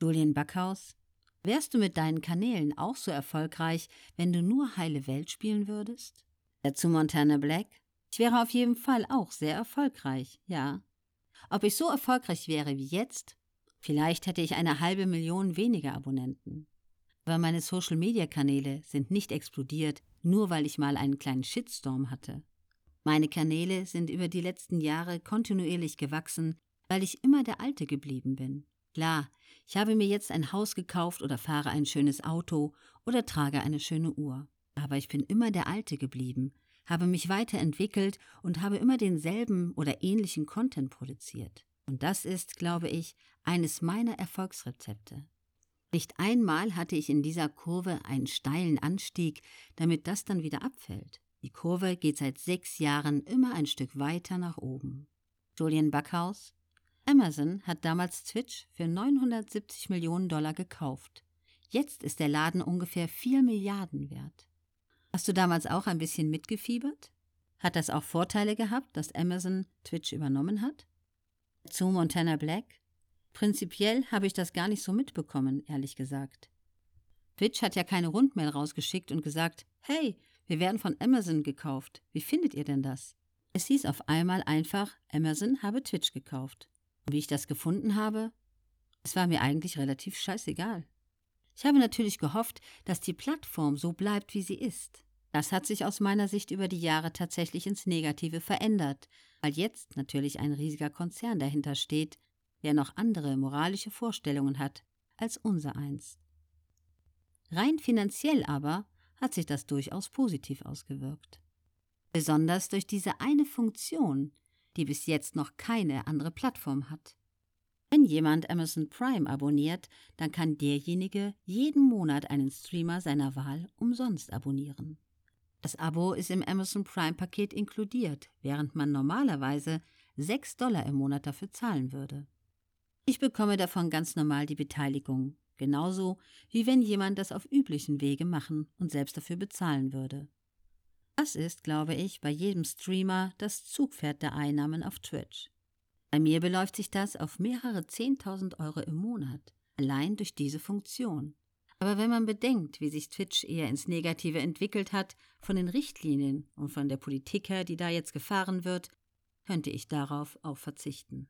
Julian Backhaus, wärst du mit deinen Kanälen auch so erfolgreich, wenn du nur heile Welt spielen würdest? Dazu Montana Black, ich wäre auf jeden Fall auch sehr erfolgreich, ja. Ob ich so erfolgreich wäre wie jetzt? Vielleicht hätte ich eine halbe Million weniger Abonnenten. Aber meine Social-Media-Kanäle sind nicht explodiert, nur weil ich mal einen kleinen Shitstorm hatte. Meine Kanäle sind über die letzten Jahre kontinuierlich gewachsen, weil ich immer der Alte geblieben bin. Klar, ich habe mir jetzt ein Haus gekauft oder fahre ein schönes Auto oder trage eine schöne Uhr. Aber ich bin immer der Alte geblieben, habe mich weiterentwickelt und habe immer denselben oder ähnlichen Content produziert. Und das ist, glaube ich, eines meiner Erfolgsrezepte. Nicht einmal hatte ich in dieser Kurve einen steilen Anstieg, damit das dann wieder abfällt. Die Kurve geht seit sechs Jahren immer ein Stück weiter nach oben. Julian Backhaus Amazon hat damals Twitch für 970 Millionen Dollar gekauft. Jetzt ist der Laden ungefähr 4 Milliarden wert. Hast du damals auch ein bisschen mitgefiebert? Hat das auch Vorteile gehabt, dass Amazon Twitch übernommen hat? Zu Montana Black? Prinzipiell habe ich das gar nicht so mitbekommen, ehrlich gesagt. Twitch hat ja keine Rundmail rausgeschickt und gesagt, hey, wir werden von Amazon gekauft. Wie findet ihr denn das? Es hieß auf einmal einfach, Amazon habe Twitch gekauft. Wie ich das gefunden habe? Es war mir eigentlich relativ scheißegal. Ich habe natürlich gehofft, dass die Plattform so bleibt, wie sie ist. Das hat sich aus meiner Sicht über die Jahre tatsächlich ins Negative verändert, weil jetzt natürlich ein riesiger Konzern dahinter steht, der noch andere moralische Vorstellungen hat als unser eins. Rein finanziell aber hat sich das durchaus positiv ausgewirkt. Besonders durch diese eine Funktion, die bis jetzt noch keine andere Plattform hat. Wenn jemand Amazon Prime abonniert, dann kann derjenige jeden Monat einen Streamer seiner Wahl umsonst abonnieren. Das Abo ist im Amazon Prime Paket inkludiert, während man normalerweise 6 Dollar im Monat dafür zahlen würde. Ich bekomme davon ganz normal die Beteiligung, genauso wie wenn jemand das auf üblichen Wege machen und selbst dafür bezahlen würde. Das ist, glaube ich, bei jedem Streamer das Zugpferd der Einnahmen auf Twitch. Bei mir beläuft sich das auf mehrere Zehntausend Euro im Monat, allein durch diese Funktion. Aber wenn man bedenkt, wie sich Twitch eher ins Negative entwickelt hat, von den Richtlinien und von der Politik her, die da jetzt gefahren wird, könnte ich darauf auch verzichten.